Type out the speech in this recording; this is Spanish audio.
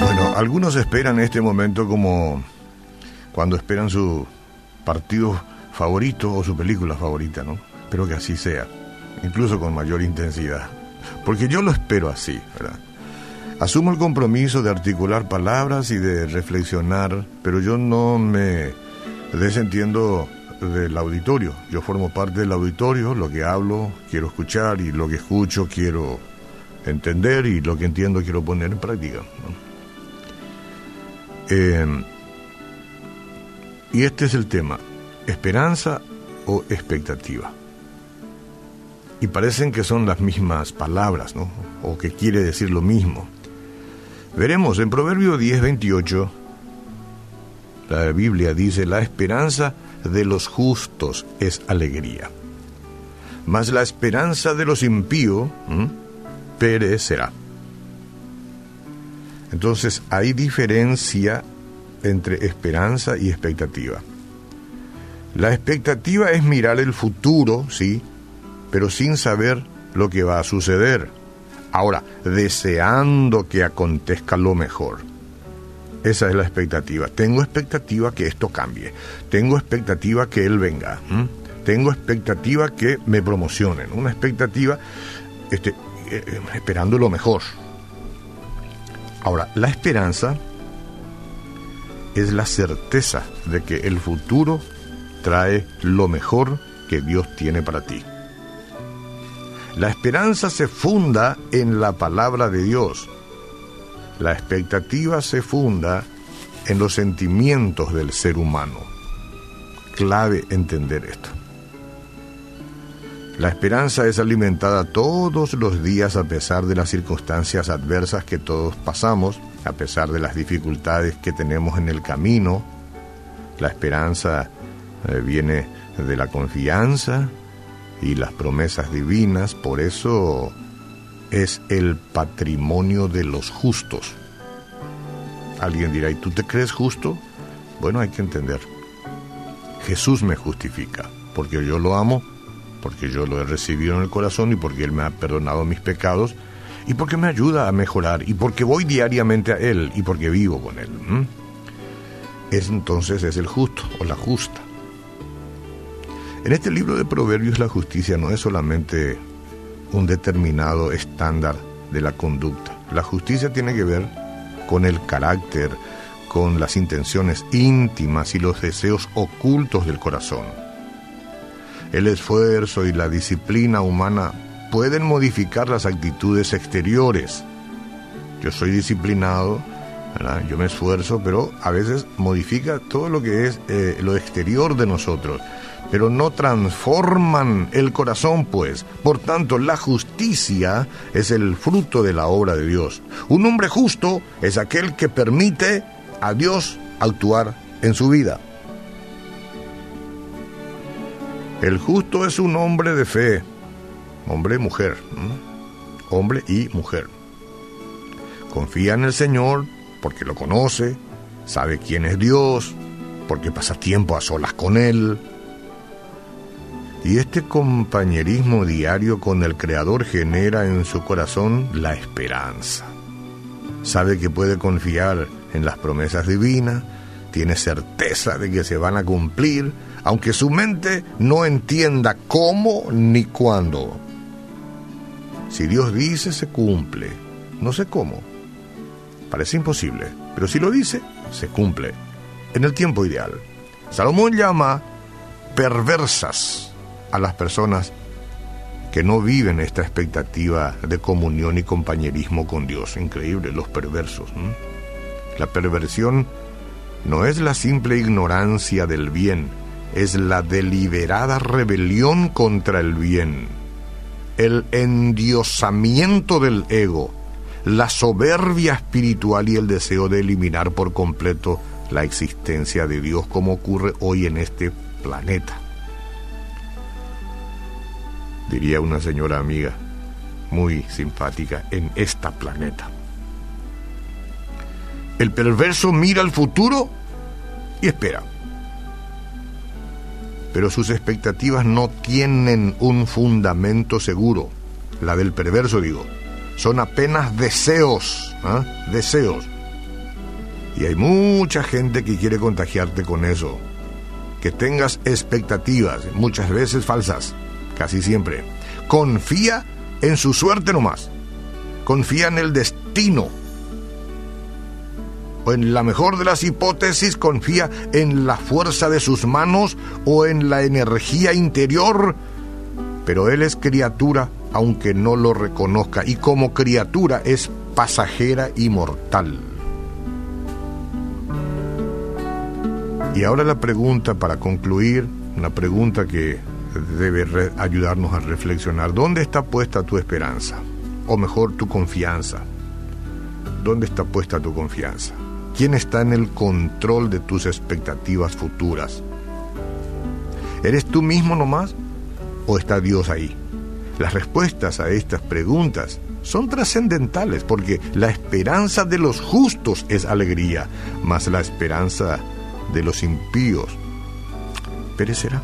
Bueno, algunos esperan este momento como cuando esperan su partido favorito o su película favorita, ¿no? Espero que así sea, incluso con mayor intensidad, porque yo lo espero así, ¿verdad? Asumo el compromiso de articular palabras y de reflexionar, pero yo no me desentiendo del auditorio. Yo formo parte del auditorio, lo que hablo quiero escuchar y lo que escucho quiero entender y lo que entiendo quiero poner en práctica. Eh, y este es el tema, esperanza o expectativa. Y parecen que son las mismas palabras, ¿no? O que quiere decir lo mismo. Veremos, en Proverbio 10, 28, la Biblia dice, la esperanza de los justos es alegría, mas la esperanza de los impíos perecerá. Entonces hay diferencia entre esperanza y expectativa. La expectativa es mirar el futuro, sí, pero sin saber lo que va a suceder. Ahora, deseando que acontezca lo mejor. Esa es la expectativa. Tengo expectativa que esto cambie. Tengo expectativa que él venga. Tengo expectativa que me promocionen. Una expectativa este, eh, eh, esperando lo mejor. Ahora, la esperanza es la certeza de que el futuro trae lo mejor que Dios tiene para ti. La esperanza se funda en la palabra de Dios. La expectativa se funda en los sentimientos del ser humano. Clave entender esto. La esperanza es alimentada todos los días a pesar de las circunstancias adversas que todos pasamos, a pesar de las dificultades que tenemos en el camino. La esperanza eh, viene de la confianza, y las promesas divinas, por eso es el patrimonio de los justos. Alguien dirá, ¿y tú te crees justo? Bueno, hay que entender. Jesús me justifica, porque yo lo amo, porque yo lo he recibido en el corazón y porque Él me ha perdonado mis pecados y porque me ayuda a mejorar y porque voy diariamente a Él y porque vivo con Él. Es entonces es el justo o la justa. En este libro de Proverbios la justicia no es solamente un determinado estándar de la conducta. La justicia tiene que ver con el carácter, con las intenciones íntimas y los deseos ocultos del corazón. El esfuerzo y la disciplina humana pueden modificar las actitudes exteriores. Yo soy disciplinado, yo me esfuerzo, pero a veces modifica todo lo que es eh, lo exterior de nosotros pero no transforman el corazón, pues. Por tanto, la justicia es el fruto de la obra de Dios. Un hombre justo es aquel que permite a Dios actuar en su vida. El justo es un hombre de fe, hombre y mujer, hombre y mujer. Confía en el Señor porque lo conoce, sabe quién es Dios, porque pasa tiempo a solas con Él, y este compañerismo diario con el Creador genera en su corazón la esperanza. Sabe que puede confiar en las promesas divinas, tiene certeza de que se van a cumplir, aunque su mente no entienda cómo ni cuándo. Si Dios dice, se cumple. No sé cómo. Parece imposible, pero si lo dice, se cumple. En el tiempo ideal. Salomón llama perversas a las personas que no viven esta expectativa de comunión y compañerismo con Dios. Increíble, los perversos. La perversión no es la simple ignorancia del bien, es la deliberada rebelión contra el bien, el endiosamiento del ego, la soberbia espiritual y el deseo de eliminar por completo la existencia de Dios como ocurre hoy en este planeta diría una señora amiga muy simpática, en esta planeta. El perverso mira al futuro y espera. pero sus expectativas no tienen un fundamento seguro. La del perverso, digo. Son apenas deseos, ¿ah? deseos. Y hay mucha gente que quiere contagiarte con eso. Que tengas expectativas, muchas veces falsas, casi siempre. Confía en su suerte nomás. Confía en el destino o en la mejor de las hipótesis confía en la fuerza de sus manos o en la energía interior, pero él es criatura aunque no lo reconozca y como criatura es pasajera y mortal. Y ahora la pregunta para concluir, una pregunta que debe ayudarnos a reflexionar, ¿dónde está puesta tu esperanza? O mejor, tu confianza. ¿Dónde está puesta tu confianza? ¿Quién está en el control de tus expectativas futuras? ¿Eres tú mismo nomás o está Dios ahí? Las respuestas a estas preguntas son trascendentales porque la esperanza de los justos es alegría, mas la esperanza de los impíos perecerá.